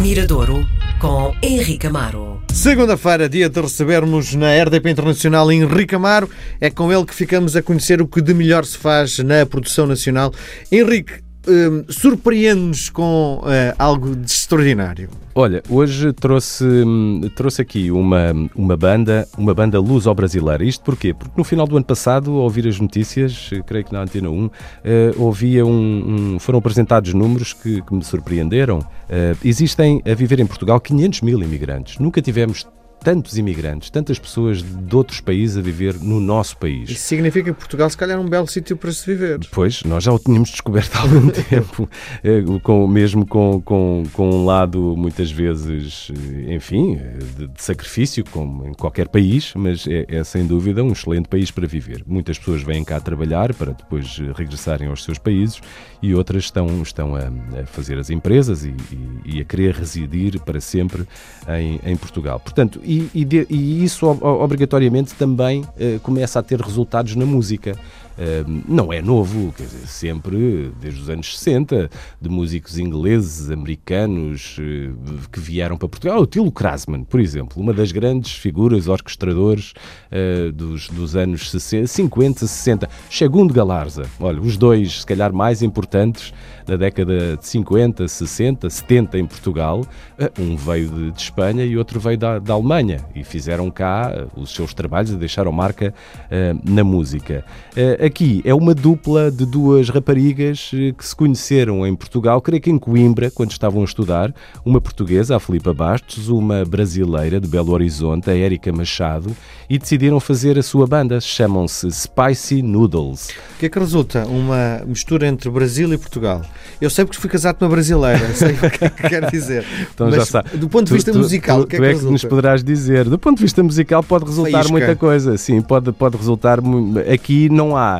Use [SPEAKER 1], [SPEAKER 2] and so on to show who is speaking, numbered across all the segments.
[SPEAKER 1] Miradouro com Henrique Amaro.
[SPEAKER 2] Segunda-feira, dia de recebermos na RDP Internacional Henrique Amaro. É com ele que ficamos a conhecer o que de melhor se faz na produção nacional. Henrique, hum, surpreende-nos com uh, algo de extraordinário.
[SPEAKER 3] Olha, hoje trouxe, hum, trouxe aqui uma, uma banda, uma banda luso-brasileira. Isto porquê? Porque no final do ano passado, ao ouvir as notícias, eh, creio que na Antena 1, uh, ouvia um, um, foram apresentados números que, que me surpreenderam. Uh, existem a viver em Portugal 500 mil imigrantes. Nunca tivemos tantos imigrantes, tantas pessoas de outros países a viver no nosso país.
[SPEAKER 2] Isso significa que Portugal, se calhar, é um belo sítio para se viver.
[SPEAKER 3] Pois, nós já o tínhamos descoberto há algum tempo, eh, com, mesmo com, com, com um lado, muitas vezes, eh, enfim, de, de sacrifício, como em qualquer país, mas é, é, sem dúvida um excelente país para viver. Muitas pessoas vêm cá trabalhar para depois regressarem aos seus países e outras estão, estão a, a fazer as empresas e, e, e, a querer residir para sempre em, em Portugal. Portanto, e, e, de, e isso obrigatoriamente também uh, começa a ter resultados na música. Não é novo, quer dizer, sempre desde os anos 60, de músicos ingleses, americanos uh, que vieram para Portugal. O Tilo Krasman, por exemplo, uma das grandes figuras orquestradores uh, dos, dos anos 60, 50, 60. Segundo Galarza, olha, os dois, se calhar, mais importantes na década de 50, 60, 70 em Portugal. Eh, um veio de, de Espanha e outro veio da, da, Alemanha e fizeram cá eh, os seus trabalhos e deixaram marca uh, na música. Uh, aqui é uma dupla de duas raparigas que se conheceram em Portugal, creio que em Coimbra, quando estavam a estudar, uma portuguesa, a Filipa Bastos, uma brasileira de Belo Horizonte, a Érica Machado, e decidiram fazer a sua banda. Chamam-se Spicy Noodles.
[SPEAKER 2] O que é que resulta? Uma mistura entre Brasil e Portugal. Eu sei porque fui casado com uma brasileira, sei o que é que quer dizer.
[SPEAKER 3] Então Mas, já sabe.
[SPEAKER 2] Do ponto de vista
[SPEAKER 3] tu,
[SPEAKER 2] musical,
[SPEAKER 3] tu,
[SPEAKER 2] o que
[SPEAKER 3] é
[SPEAKER 2] que,
[SPEAKER 3] é que nos poderás dizer? Do ponto de vista musical pode resultar
[SPEAKER 2] Faísca.
[SPEAKER 3] muita coisa. Sim, pode, pode resultar. Aqui não há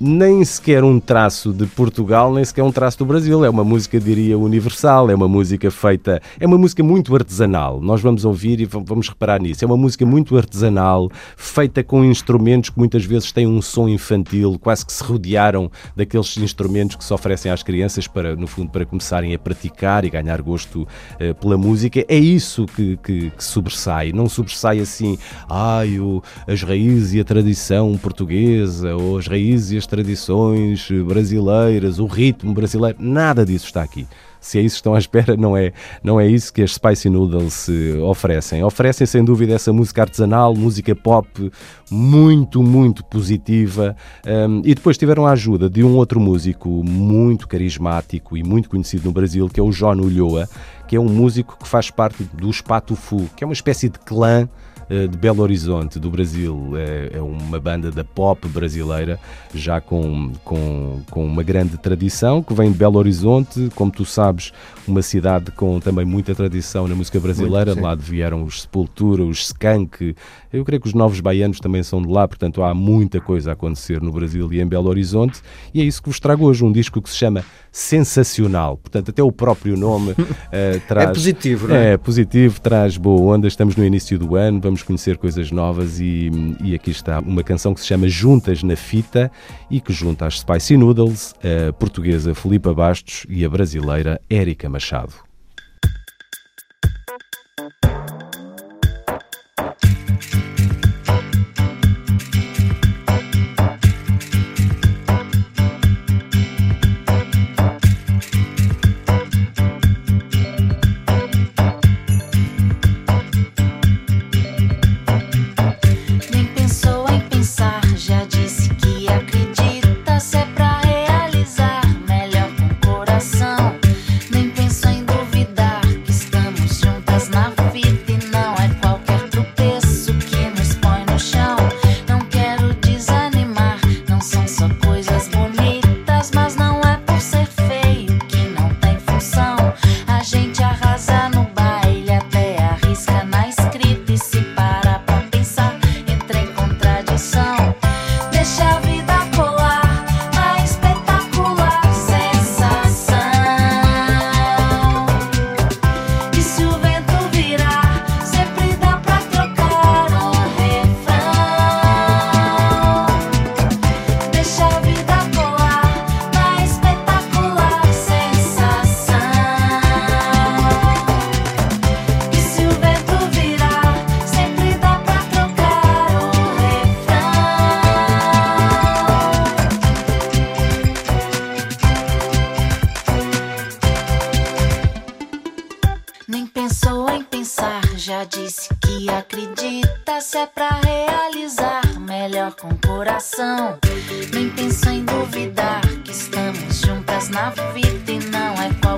[SPEAKER 3] nem sequer um traço de Portugal, nem sequer um traço do Brasil. É uma música, diria, universal, é uma música feita, é uma música muito artesanal. Nós vamos ouvir e vamos reparar nisso. É uma música muito artesanal, feita com instrumentos que muitas vezes têm um som infantil, quase que se rodearam daqueles instrumentos que se oferecem às crianças para, no fundo, para começarem a praticar e ganhar gosto uh, pela música. É isso que, que, que, sobressai. Não sobressai assim, ai, o, as raízes e a tradição portuguesa, ou as raízes e as tradições brasileiras, o ritmo brasileiro, nada disso está aqui. Se é isso que estão à espera, não é, não é isso que as Spicy Noodles oferecem. Oferecem, sem dúvida, essa música artesanal, música pop, muito, muito positiva. Um, e depois tiveram a ajuda de um outro músico muito carismático e muito conhecido no Brasil, que é o John Ulloa, que é um músico que faz parte do Spatufu, que é uma espécie de clã de Belo Horizonte, do Brasil. É, é, uma banda da pop brasileira, já com, com, com uma grande tradição, que vem de Belo Horizonte, como tu sabes, uma cidade com também muita tradição na música brasileira. de lá vieram os Sepultura, os Skank. Eu creio que os novos baianos também são de lá, portanto há muita coisa a acontecer no Brasil e em Belo Horizonte. E é isso que vos trago hoje, um disco que se chama Sensacional. Portanto, até o próprio nome uh, traz.
[SPEAKER 2] É positivo, não é?
[SPEAKER 3] É positivo, traz boa onda. Estamos no início do ano, vamos conhecer coisas novas e, e aqui está uma canção que se chama Juntas na Fita e que junta as Spicy Noodles, a portuguesa Filipa Bastos e a brasileira Érica Machado.
[SPEAKER 4] Nem pensou em pensar, já disse que acredita. Se é pra realizar, melhor com coração. Nem pensou em duvidar que estamos juntas na vida e não é com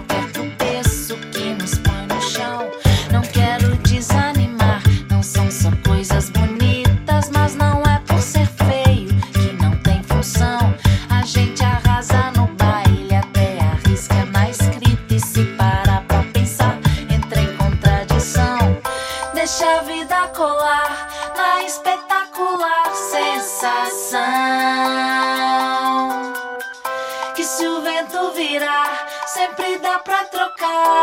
[SPEAKER 4] Que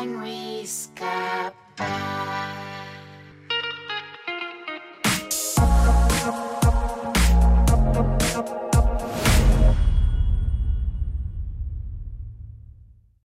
[SPEAKER 4] winery sky. Uh,